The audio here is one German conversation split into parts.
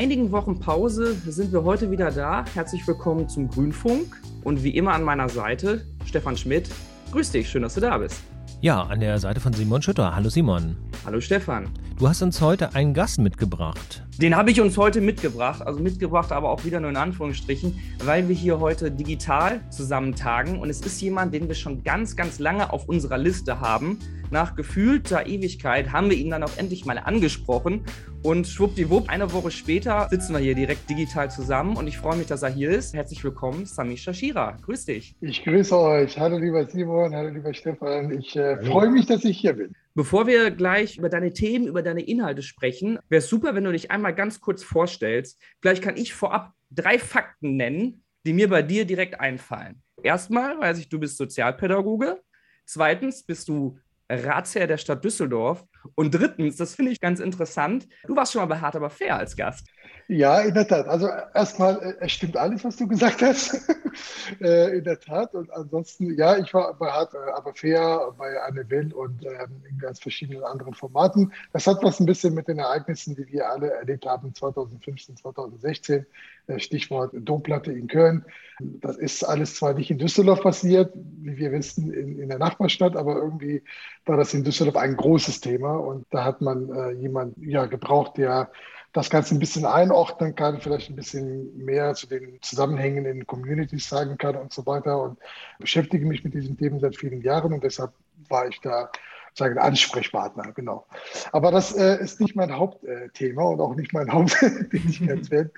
nach einigen Wochen Pause sind wir heute wieder da. Herzlich willkommen zum Grünfunk und wie immer an meiner Seite Stefan Schmidt. Grüß dich, schön, dass du da bist. Ja, an der Seite von Simon Schütter. Hallo Simon. Hallo Stefan. Du hast uns heute einen Gast mitgebracht. Den habe ich uns heute mitgebracht, also mitgebracht, aber auch wieder nur in Anführungsstrichen, weil wir hier heute digital zusammen tagen und es ist jemand, den wir schon ganz, ganz lange auf unserer Liste haben nach gefühlter Ewigkeit haben wir ihn dann auch endlich mal angesprochen. Und schwuppdiwupp, eine Woche später sitzen wir hier direkt digital zusammen und ich freue mich, dass er hier ist. Herzlich willkommen, Sami Shashira. Grüß dich. Ich grüße euch. Hallo lieber Simon, hallo lieber Stefan. Ich äh, freue mich, dass ich hier bin. Bevor wir gleich über deine Themen, über deine Inhalte sprechen, wäre es super, wenn du dich einmal ganz kurz vorstellst. Vielleicht kann ich vorab drei Fakten nennen, die mir bei dir direkt einfallen. Erstmal weiß ich, du bist Sozialpädagoge. Zweitens bist du Ratsherr der Stadt Düsseldorf. Und drittens, das finde ich ganz interessant, du warst schon mal bei Hart aber fair als Gast. Ja, in der Tat. Also erstmal, äh, es stimmt alles, was du gesagt hast. Äh, in der Tat. Und ansonsten, ja, ich war bei Hart äh, aber fair, bei Anne Will und ähm, in ganz verschiedenen anderen Formaten. Das hat was ein bisschen mit den Ereignissen, die wir alle erlebt haben 2015, 2016. Stichwort Domplatte in Köln. Das ist alles zwar nicht in Düsseldorf passiert, wie wir wissen, in, in der Nachbarstadt, aber irgendwie war das in Düsseldorf ein großes Thema und da hat man äh, jemanden ja, gebraucht, der das Ganze ein bisschen einordnen kann, vielleicht ein bisschen mehr zu den Zusammenhängen in Communities sagen kann und so weiter. Und beschäftige mich mit diesen Themen seit vielen Jahren und deshalb war ich da sagen Ansprechpartner, genau. Aber das äh, ist nicht mein Hauptthema und auch nicht mein Haupttätigkeitsfeld,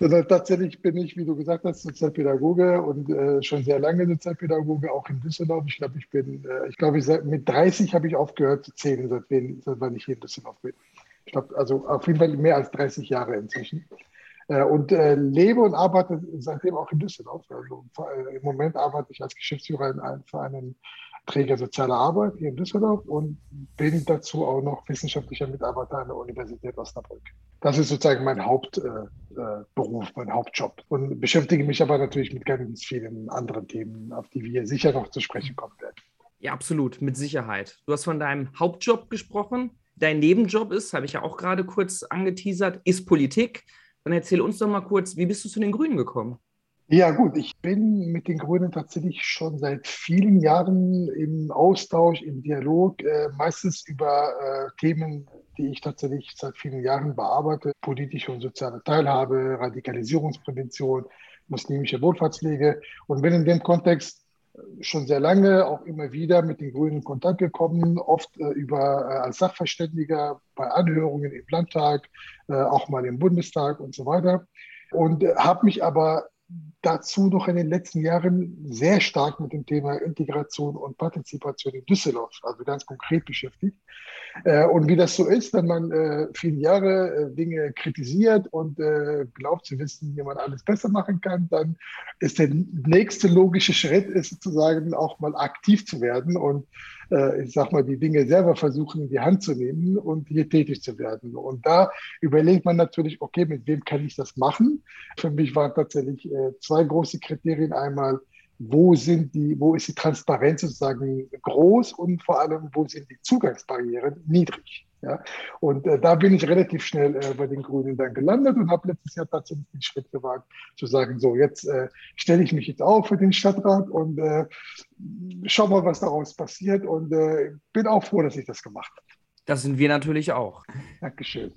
sondern tatsächlich bin ich, wie du gesagt hast, Sozialpädagoge und äh, schon sehr lange Sozialpädagoge, auch in Düsseldorf. Ich glaube, ich bin, äh, ich glaube, mit 30 habe ich aufgehört zu zählen, seit, seit wann ich hier in Düsseldorf bin. Ich glaube, also auf jeden Fall mehr als 30 Jahre inzwischen. Äh, und äh, lebe und arbeite seitdem auch in Düsseldorf. Also äh, im Moment arbeite ich als Geschäftsführer in einem, für einen Träger sozialer Arbeit hier in Düsseldorf und bin dazu auch noch wissenschaftlicher Mitarbeiter an der Universität Osnabrück. Das ist sozusagen mein Hauptberuf, äh, mein Hauptjob. Und beschäftige mich aber natürlich mit ganz vielen anderen Themen, auf die wir sicher noch zu sprechen kommen werden. Ja, absolut, mit Sicherheit. Du hast von deinem Hauptjob gesprochen dein Nebenjob ist, habe ich ja auch gerade kurz angeteasert, ist Politik. Dann erzähl uns doch mal kurz, wie bist du zu den Grünen gekommen? Ja, gut, ich bin mit den Grünen tatsächlich schon seit vielen Jahren im Austausch, im Dialog, äh, meistens über äh, Themen, die ich tatsächlich seit vielen Jahren bearbeite: politische und soziale Teilhabe, Radikalisierungsprävention, muslimische Wohlfahrtspflege. Und bin in dem Kontext schon sehr lange auch immer wieder mit den Grünen in Kontakt gekommen, oft äh, über, äh, als Sachverständiger bei Anhörungen im Landtag, äh, auch mal im Bundestag und so weiter. Und äh, habe mich aber dazu noch in den letzten Jahren sehr stark mit dem Thema Integration und Partizipation in Düsseldorf, also ganz konkret beschäftigt. Äh, und wie das so ist, wenn man äh, viele Jahre äh, Dinge kritisiert und glaubt zu wissen, wie man alles besser machen kann, dann ist der nächste logische Schritt, ist sozusagen auch mal aktiv zu werden und ich sag mal, die Dinge selber versuchen in die Hand zu nehmen und hier tätig zu werden. Und da überlegt man natürlich, okay, mit wem kann ich das machen? Für mich waren tatsächlich zwei große Kriterien. Einmal, wo sind die, wo ist die Transparenz sozusagen groß und vor allem, wo sind die Zugangsbarrieren niedrig. Ja? Und äh, da bin ich relativ schnell äh, bei den Grünen dann gelandet und habe letztes Jahr tatsächlich den Schritt gewagt, zu sagen, so, jetzt äh, stelle ich mich jetzt auf für den Stadtrat und äh, schau mal, was daraus passiert und äh, bin auch froh, dass ich das gemacht habe. Das sind wir natürlich auch. Dankeschön.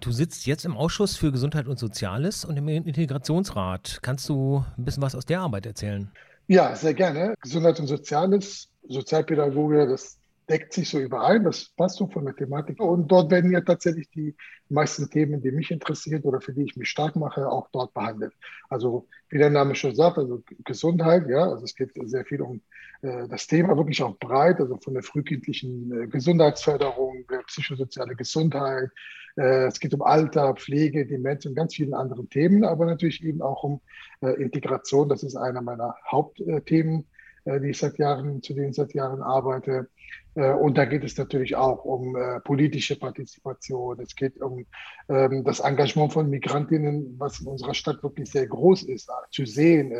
Du sitzt jetzt im Ausschuss für Gesundheit und Soziales und im Integrationsrat. Kannst du ein bisschen was aus der Arbeit erzählen? Ja, sehr gerne. Gesundheit und Soziales, Sozialpädagoge, das deckt sich so überein, das passt so von der Thematik. Und dort werden ja tatsächlich die meisten Themen, die mich interessieren oder für die ich mich stark mache, auch dort behandelt. Also wie der Name schon sagt, also Gesundheit, ja, also es geht sehr viel um das Thema wirklich auch breit, also von der frühkindlichen äh, Gesundheitsförderung, psychosoziale Gesundheit, äh, es geht um Alter, Pflege, Demenz und ganz vielen anderen Themen, aber natürlich eben auch um Integration. Das ist einer meiner Hauptthemen, die ich seit Jahren, zu denen ich seit Jahren arbeite. Und da geht es natürlich auch um politische Partizipation. Es geht um ähm, das Engagement von Migrantinnen, was in unserer Stadt wirklich sehr groß ist, zu sehen,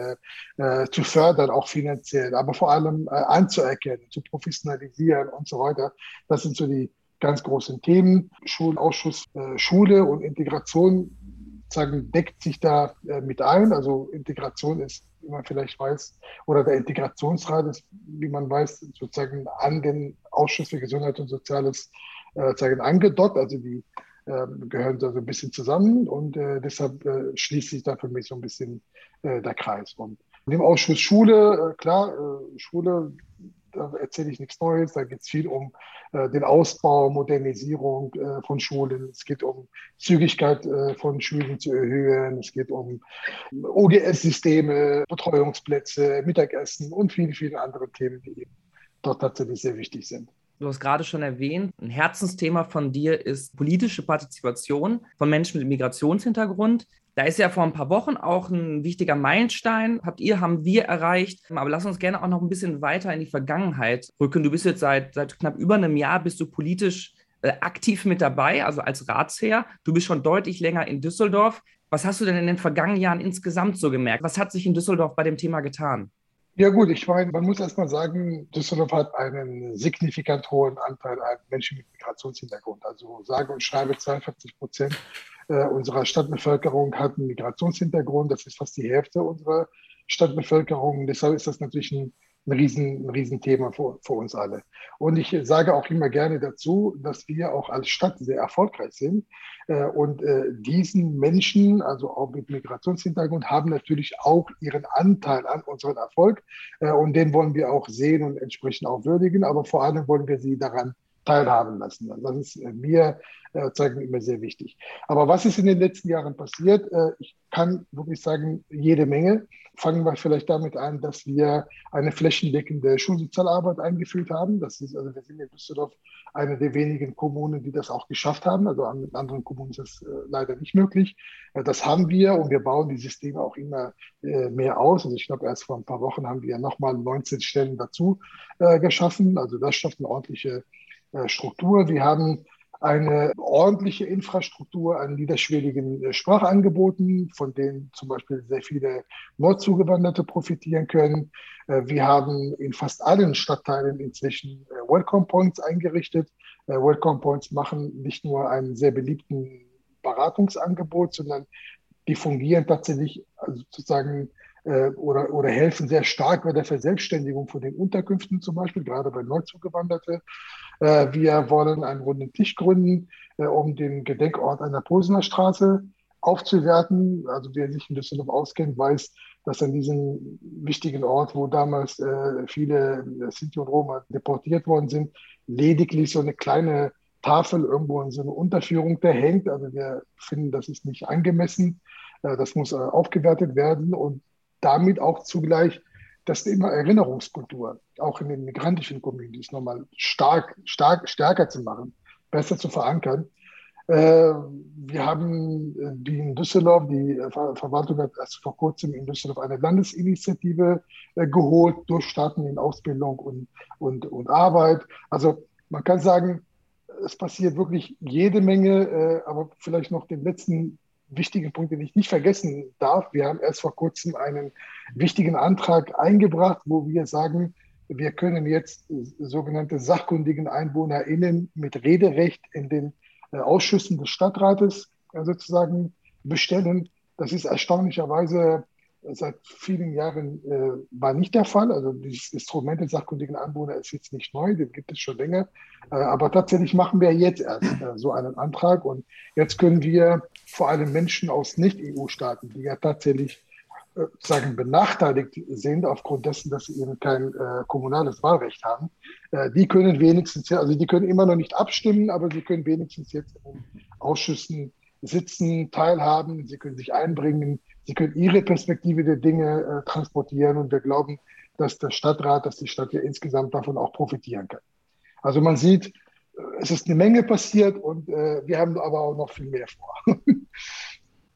zu fördern, auch finanziell, aber vor allem anzuerkennen, zu professionalisieren und so weiter. Das sind so die ganz großen Themen. Schulausschuss, äh, Schule und Integration sagen, deckt sich da äh, mit ein. Also Integration ist, wie man vielleicht weiß, oder der Integrationsrat ist, wie man weiß, sozusagen an den Ausschuss für Gesundheit und Soziales äh, sagen, angedockt. Also die äh, gehören so ein bisschen zusammen und äh, deshalb äh, schließt sich da für mich so ein bisschen der Kreis. Und in dem Ausschuss Schule, klar, Schule da erzähle ich nichts Neues. Da geht es viel um äh, den Ausbau, Modernisierung äh, von Schulen. Es geht um Zügigkeit äh, von Schulen zu erhöhen. Es geht um OGS-Systeme, Betreuungsplätze, Mittagessen und viele, viele andere Themen, die eben dort tatsächlich sehr wichtig sind. Du hast gerade schon erwähnt, ein Herzensthema von dir ist politische Partizipation von Menschen mit Migrationshintergrund. Da ist ja vor ein paar Wochen auch ein wichtiger Meilenstein. Habt ihr, haben wir erreicht. Aber lass uns gerne auch noch ein bisschen weiter in die Vergangenheit rücken. Du bist jetzt seit, seit knapp über einem Jahr bist du politisch äh, aktiv mit dabei, also als Ratsherr. Du bist schon deutlich länger in Düsseldorf. Was hast du denn in den vergangenen Jahren insgesamt so gemerkt? Was hat sich in Düsseldorf bei dem Thema getan? Ja gut, ich meine, man muss erst mal sagen, Düsseldorf hat einen signifikant hohen Anteil an Menschen mit Migrationshintergrund. Also sage und schreibe 42 Prozent äh, unserer Stadtbevölkerung hat einen Migrationshintergrund. Das ist fast die Hälfte unserer Stadtbevölkerung. Deshalb ist das natürlich ein, ein, Riesen, ein Riesenthema für, für uns alle. Und ich sage auch immer gerne dazu, dass wir auch als Stadt sehr erfolgreich sind. Äh, und äh, diesen Menschen, also auch mit Migrationshintergrund, haben natürlich auch ihren Anteil an unserem Erfolg. Und den wollen wir auch sehen und entsprechend auch würdigen. Aber vor allem wollen wir sie daran teilhaben lassen. Also das ist äh, mir äh, zeigen immer sehr wichtig. Aber was ist in den letzten Jahren passiert? Äh, ich kann wirklich sagen, jede Menge. Fangen wir vielleicht damit an, dass wir eine flächendeckende Schulsozialarbeit eingeführt haben. Das ist, also wir sind in Düsseldorf eine der wenigen Kommunen, die das auch geschafft haben. Also an anderen Kommunen ist das leider nicht möglich. Das haben wir und wir bauen die Systeme auch immer mehr aus. Also ich glaube, erst vor ein paar Wochen haben wir nochmal 19 Stellen dazu geschaffen. Also das schafft eine ordentliche Struktur. Wir haben eine ordentliche Infrastruktur an niederschwelligen äh, Sprachangeboten, von denen zum Beispiel sehr viele Nordzugewanderte profitieren können. Äh, wir haben in fast allen Stadtteilen inzwischen Welcome Points eingerichtet. Welcome Points machen nicht nur einen sehr beliebten Beratungsangebot, sondern die fungieren tatsächlich also sozusagen oder, oder helfen sehr stark bei der Verselbstständigung von den Unterkünften zum Beispiel, gerade bei Neuzugewanderte. Äh, wir wollen einen runden Tisch gründen, äh, um den Gedenkort an der Posener Straße aufzuwerten. Also wer sich in Düsseldorf auskennt, weiß, dass an diesem wichtigen Ort, wo damals äh, viele Sinti und Roma deportiert worden sind, lediglich so eine kleine Tafel irgendwo in so einer Unterführung da hängt. Also wir finden, das ist nicht angemessen. Das muss aufgewertet werden und damit auch zugleich das Thema Erinnerungskultur auch in den migrantischen Communities nochmal stark, stark, stärker zu machen, besser zu verankern. Äh, wir haben äh, die in Düsseldorf, die äh, Verwaltung hat erst vor kurzem in Düsseldorf eine Landesinitiative geholt durch Staaten in Ausbildung und, und, und Arbeit. Also man kann sagen, es passiert wirklich jede Menge, aber vielleicht noch den letzten wichtigen Punkt, den ich nicht vergessen darf. Wir haben erst vor kurzem einen wichtigen Antrag eingebracht, wo wir sagen, wir können jetzt sogenannte sachkundigen EinwohnerInnen mit Rederecht in den äh, Ausschüssen des Stadtrates äh, sozusagen bestellen. Das ist erstaunlicherweise seit vielen Jahren äh, war nicht der Fall. Also dieses Instrument des sachkundigen Anwohner ist jetzt nicht neu, den gibt es schon länger. Äh, aber tatsächlich machen wir jetzt erst äh, so einen Antrag und jetzt können wir vor allem Menschen aus Nicht-EU-Staaten, die ja tatsächlich äh, sagen benachteiligt sind aufgrund dessen, dass sie eben kein äh, kommunales Wahlrecht haben, äh, die können wenigstens, also die können immer noch nicht abstimmen, aber sie können wenigstens jetzt in Ausschüssen sitzen, teilhaben, sie können sich einbringen, sie können ihre Perspektive der Dinge äh, transportieren und wir glauben, dass der Stadtrat, dass die Stadt ja insgesamt davon auch profitieren kann. Also man sieht, äh, es ist eine Menge passiert und äh, wir haben aber auch noch viel mehr vor.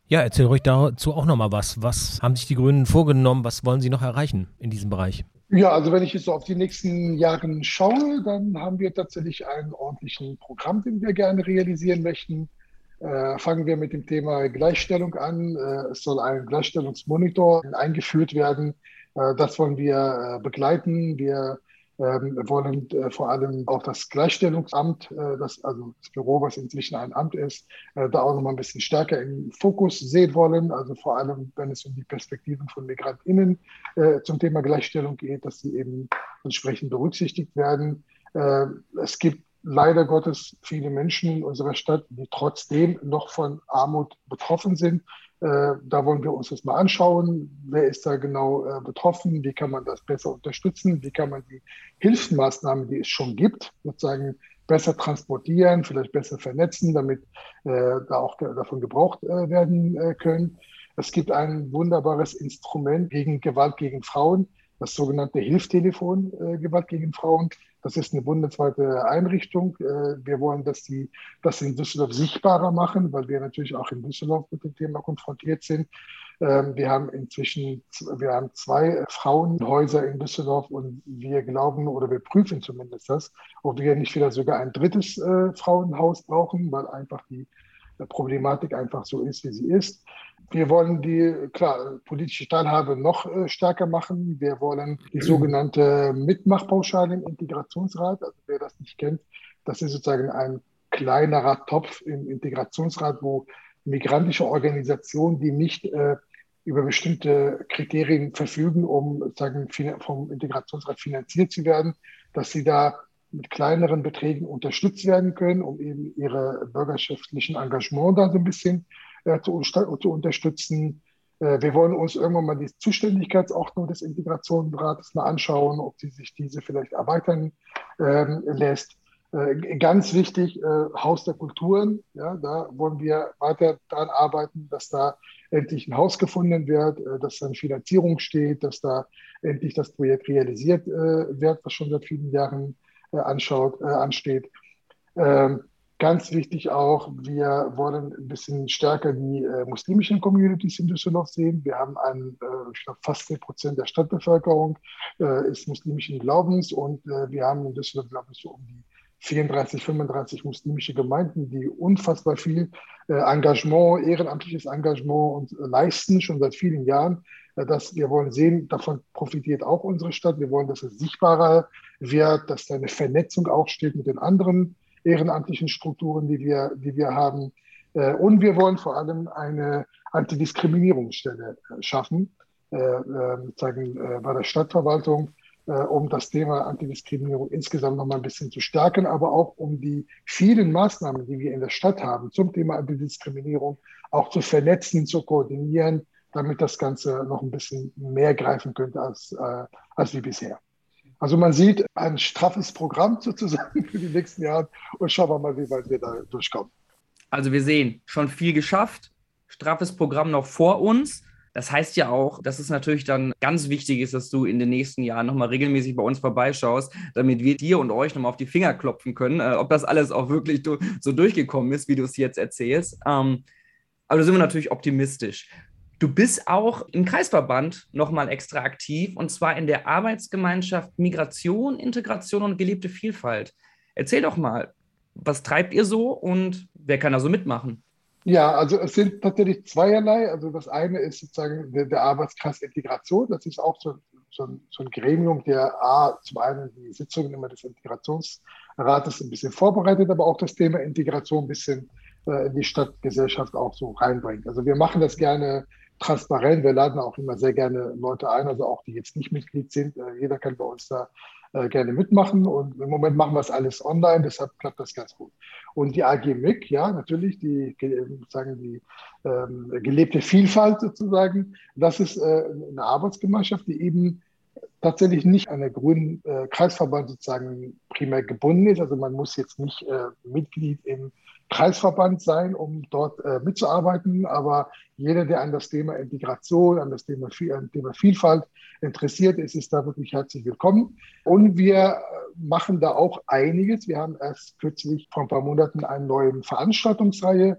ja, erzähl ruhig dazu auch nochmal was. Was haben sich die Grünen vorgenommen? Was wollen sie noch erreichen in diesem Bereich? Ja, also wenn ich jetzt so auf die nächsten Jahre schaue, dann haben wir tatsächlich einen ordentlichen Programm, den wir gerne realisieren möchten. Äh, fangen wir mit dem Thema Gleichstellung an. Äh, es soll ein Gleichstellungsmonitor eingeführt werden. Äh, das wollen wir begleiten. Wir Ähm, wollen vor allem auch das Gleichstellungsamt, das, also das Büro, was inzwischen ein Amt ist, da auch noch mal ein bisschen stärker im Fokus sehen wollen. Also vor allem, wenn es um die Perspektiven von MigrantInnen zum Thema Gleichstellung geht, dass sie eben entsprechend berücksichtigt werden. es gibt leider Gottes viele Menschen in unserer Stadt, die trotzdem noch von Armut betroffen sind. Äh, da wollen wir uns das mal anschauen. Wer ist da genau äh, betroffen? Wie kann man das besser unterstützen? Wie kann man die Hilfsmaßnahmen, die es schon gibt, sozusagen besser transportieren, vielleicht besser vernetzen, damit äh, da auch davon gebraucht werden können? Es gibt ein wunderbares Instrument gegen Gewalt gegen Frauen, das sogenannte Hilftelefon äh, Gewalt gegen Frauen. Das ist eine bundesweite Einrichtung. Äh, wir wollen, dass die das in Düsseldorf sichtbarer machen, weil wir natürlich auch in Düsseldorf mit dem Thema konfrontiert sind. Ähm, wir haben inzwischen wir haben zwei Frauenhäuser in Düsseldorf und wir glauben oder wir prüfen zumindest das, ob wir nicht wieder sogar ein drittes äh, Frauenhaus brauchen, weil einfach die Problematik einfach so ist, wie sie ist. Wir wollen die, klar, politische Teilhabe noch äh, stärker machen. Wir wollen die sogenannte Mitmachpauschale im Integrationsrat. Also wer das nicht kennt, das ist sozusagen ein kleinerer Topf im Integrationsrat, wo migrantische Organisationen, die nicht äh, über bestimmte Kriterien verfügen, um sozusagen vom Integrationsrat finanziert zu werden, dass sie da mit kleineren Beträgen unterstützt werden können, um eben ihre bürgerschaftlichen Engagement da so ein bisschen äh, zu, zu, unterstützen. Äh, wir wollen uns irgendwann mal die Zuständigkeitsordnung des Integrationsrates mal anschauen, ob sie sich diese vielleicht erweitern ähm, lässt. Äh, ganz wichtig, äh, Haus der Kulturen. Ja, da wollen wir weiter daran arbeiten, dass da endlich ein Haus gefunden wird, äh, dass dann Finanzierung steht, dass da endlich das Projekt realisiert äh, wird, was schon seit vielen Jahren äh, anschaut, äh, ansteht. Ähm, ganz wichtig auch, wir wollen ein bisschen stärker die äh, muslimischen Communities in Düsseldorf sehen. Wir haben einen, ich glaube, fast 10 Prozent der Stadtbevölkerung ist muslimischen Glaubens und wir haben in Düsseldorf, glaube ich, so um die 34, 35 muslimische Gemeinden, die unfassbar viel Engagement, ehrenamtliches Engagement und leisten, schon seit vielen Jahren. Dass wir wollen sehen, davon profitiert auch unsere Stadt. Wir wollen, dass es sichtbarer wird, dass da eine Vernetzung auch steht mit den anderen ehrenamtlichen Strukturen, die wir, die wir haben. Äh, und wir wollen vor allem eine Antidiskriminierungsstelle äh, schaffen, sagen, äh, bei der Stadtverwaltung, um das Thema Antidiskriminierung insgesamt noch mal ein bisschen zu stärken, aber auch um die vielen Maßnahmen, die wir in der Stadt haben zum Thema Antidiskriminierung, auch zu vernetzen, zu koordinieren, damit das Ganze noch ein bisschen mehr greifen könnte als, als wie bisher. Also man sieht ein straffes Programm sozusagen für die nächsten Jahre und schauen wir mal, wie weit wir da durchkommen. Also wir sehen schon viel geschafft, straffes Programm noch vor uns. Das heißt ja auch, dass es natürlich dann ganz wichtig ist, dass du in den nächsten Jahren nochmal regelmäßig bei uns vorbeischaust, damit wir dir und euch nochmal auf die Finger klopfen können, äh, ob das alles auch wirklich so durchgekommen ist, wie du es jetzt erzählst. Ähm, aber da sind wir natürlich optimistisch. Du bist auch im Kreisverband nochmal extra aktiv und zwar in der Arbeitsgemeinschaft Migration, Integration und gelebte Vielfalt. Erzähl doch mal, was treibt ihr so und wer kann da so mitmachen? Ja, also es sind tatsächlich zweierlei. Also das eine ist sozusagen der, der Arbeitskreis Integration. Das ist auch so, so, ein, so ein Gremium, der A, zum einen die Sitzungen immer des Integrationsrates ein bisschen vorbereitet, aber auch das Thema Integration ein bisschen äh, in die Stadtgesellschaft auch so reinbringt. Also wir machen das gerne transparent. Wir laden auch immer sehr gerne Leute ein, also auch die jetzt nicht Mitglied sind. Äh, jeder kann bei uns da äh, gerne mitmachen. Und im Moment machen wir es alles online, deshalb klappt das ganz gut. Und die AG MIG, ja, natürlich, die, sagen die ähm, gelebte Vielfalt sozusagen, das ist äh, eine Arbeitsgemeinschaft, die eben tatsächlich nicht an der grünen äh, Kreisverband sozusagen primär gebunden ist. Also man muss jetzt nicht äh, Mitglied im Kreisverband sein, um dort äh, mitzuarbeiten. Aber jeder, der an das Thema Integration, an das Thema, an Thema Vielfalt interessiert ist, ist da wirklich herzlich willkommen. Und wir äh, machen da auch einiges. Wir haben erst kürzlich vor ein paar Monaten eine neue Veranstaltungsreihe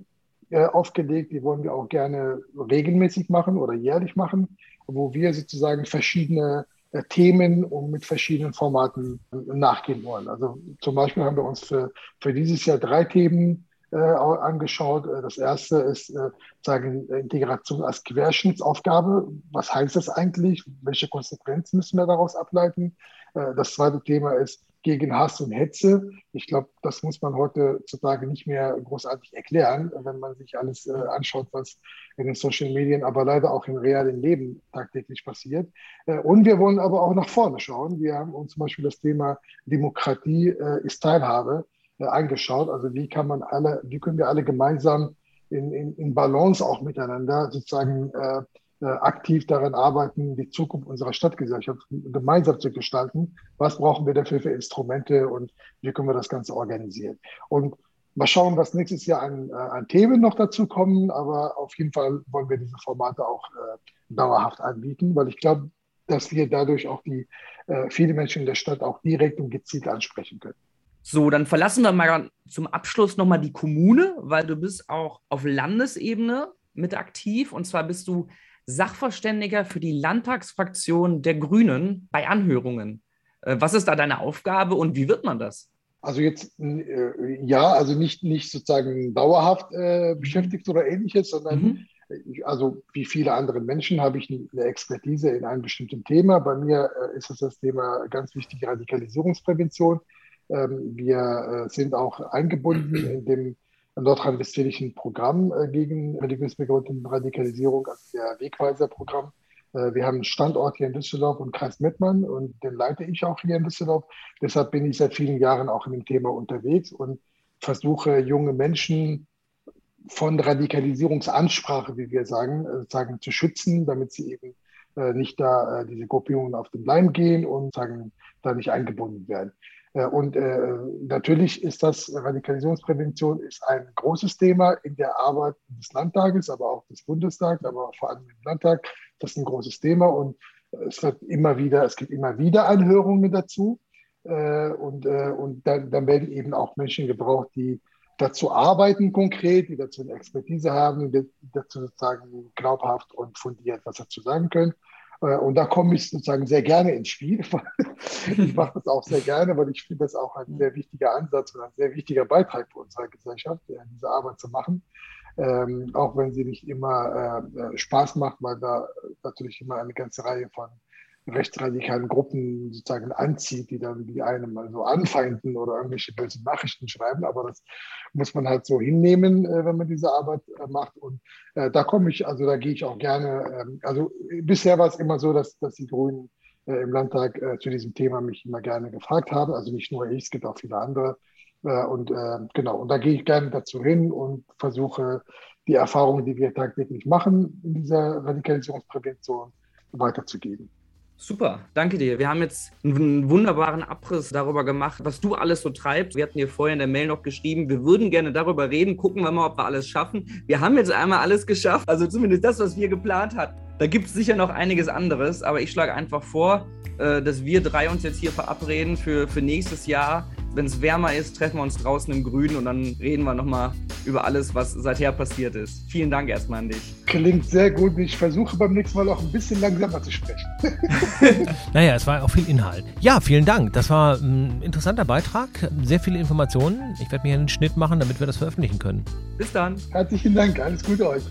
äh, aufgelegt. Die wollen wir auch gerne regelmäßig machen oder jährlich machen, wo wir sozusagen verschiedene äh, Themen und mit verschiedenen Formaten nachgehen wollen. Also zum Beispiel haben wir uns für, für dieses Jahr drei Themen angeschaut. Äh, das erste ist äh, sagen, Integration als Querschnittsaufgabe. Was heißt das eigentlich? Welche Konsequenzen müssen wir daraus ableiten? Äh, das zweite Thema ist gegen Hass und Hetze. Ich glaube, das muss man heutzutage nicht mehr großartig erklären, wenn man sich alles äh, anschaut, was in den Social Medien, aber leider auch im realen Leben tagtäglich passiert. Äh, und wir wollen aber auch nach vorne schauen. Wir haben uns zum Beispiel das Thema Demokratie äh, ist Teilhabe äh, angeschaut. Also wie kann man alle, wie können wir alle gemeinsam in, in, in Balance auch miteinander sozusagen äh, äh, aktiv daran arbeiten, die Zukunft unserer Stadtgesellschaft gemeinsam zu gestalten. Was brauchen wir dafür für Instrumente und wie können wir das Ganze organisieren? Und mal schauen, was nächstes Jahr an, äh, an Themen noch dazu kommen, aber auf jeden Fall wollen wir diese Formate auch äh, dauerhaft anbieten, weil ich glaube, dass wir dadurch auch die äh, viele Menschen in der Stadt auch direkt und gezielt ansprechen können. So, dann verlassen wir mal zum Abschluss nochmal die Kommune, weil du bist auch auf Landesebene mit aktiv. Und zwar bist du Sachverständiger für die Landtagsfraktion der Grünen bei Anhörungen. Äh, was ist da deine Aufgabe und wie wird man das? Also jetzt äh, ja, also nicht, nicht sozusagen dauerhaft äh, beschäftigt oder ähnliches, sondern mhm. also wie viele andere Menschen habe ich eine Expertise in einem bestimmten Thema. Bei mir äh, ist es das Thema ganz wichtige Radikalisierungsprävention. Ähm, wir äh, sind auch eingebunden in dem nordrhein-westfälischen Programm äh, gegen religiös begründete Radikalisierung, also der Wegweiser-Programm. Äh, wir haben einen Standort hier in Düsseldorf und Kreis Mettmann und den leite ich auch hier in Düsseldorf. Deshalb bin ich seit vielen Jahren auch in dem Thema unterwegs und versuche junge Menschen von Radikalisierungsansprache, wie wir sagen, sagen zu schützen, damit sie eben nicht da diese Gruppierungen auf den Leim gehen und sagen, da nicht eingebunden werden. Äh, und äh, natürlich ist das Radikalisierungsprävention ist ein großes Thema in der Arbeit des Landtages, aber auch des Bundestags, aber vor allem im Landtag. Das ist ein großes Thema und es wird immer wieder, es gibt immer wieder Anhörungen dazu. Äh, und und dann, dann werden eben auch Menschen gebraucht, die dazu arbeiten konkret, die dazu eine Expertise haben, die dazu sozusagen glaubhaft und fundiert was dazu sagen können. Äh, und da komme ich sozusagen sehr gerne ins Spiel. ich mache das auch sehr gerne, weil ich finde das auch ein sehr wichtiger Ansatz und ein sehr wichtiger Beitrag für unsere Gesellschaft, diese Arbeit zu machen. Ähm, auch wenn sie nicht immer äh, äh Spaß macht, weil da natürlich immer eine ganze Reihe von rechtsradikalen Gruppen sozusagen anzieht, die dann die einem mal so anfeinden oder irgendwelche bösen Nachrichten schreiben. Aber das muss man halt so hinnehmen, äh, wenn man diese Arbeit äh, macht. Und äh, da komme ich, also da gehe ich auch gerne. Ähm, also bisher war es immer so, dass, dass die Grünen im Landtag zu diesem Thema mich immer gerne gefragt haben. Also nicht nur ich, es gibt auch viele andere. Und genau, und da gehe ich gerne dazu hin und versuche die Erfahrungen, die wir tagtäglich machen in dieser Radikalisierungsprävention, weiterzugeben. Super, danke dir. Wir haben jetzt einen wunderbaren Abriss darüber gemacht, was du alles so treibst. Wir hatten dir vorher in der Mail noch geschrieben, wir würden gerne darüber reden. Gucken wir mal, ob wir alles schaffen. Wir haben jetzt einmal alles geschafft, also zumindest das, was wir geplant hatten. Da gibt es sicher noch einiges anderes, aber ich schlage einfach vor, äh, dass wir drei uns jetzt hier verabreden für, für nächstes Jahr wenn es wärmer ist, treffen wir uns draußen im Grünen und dann reden wir nochmal über alles, was seither passiert ist. Vielen Dank erstmal an dich. Klingt sehr gut. Ich versuche beim nächsten Mal auch ein bisschen langsamer zu sprechen. naja, es war auch viel Inhalt. Ja, vielen Dank. Das war ein interessanter Beitrag. Sehr viele Informationen. Ich werde mir einen Schnitt machen, damit wir das veröffentlichen können. Bis dann. Herzlichen Dank. Alles Gute euch.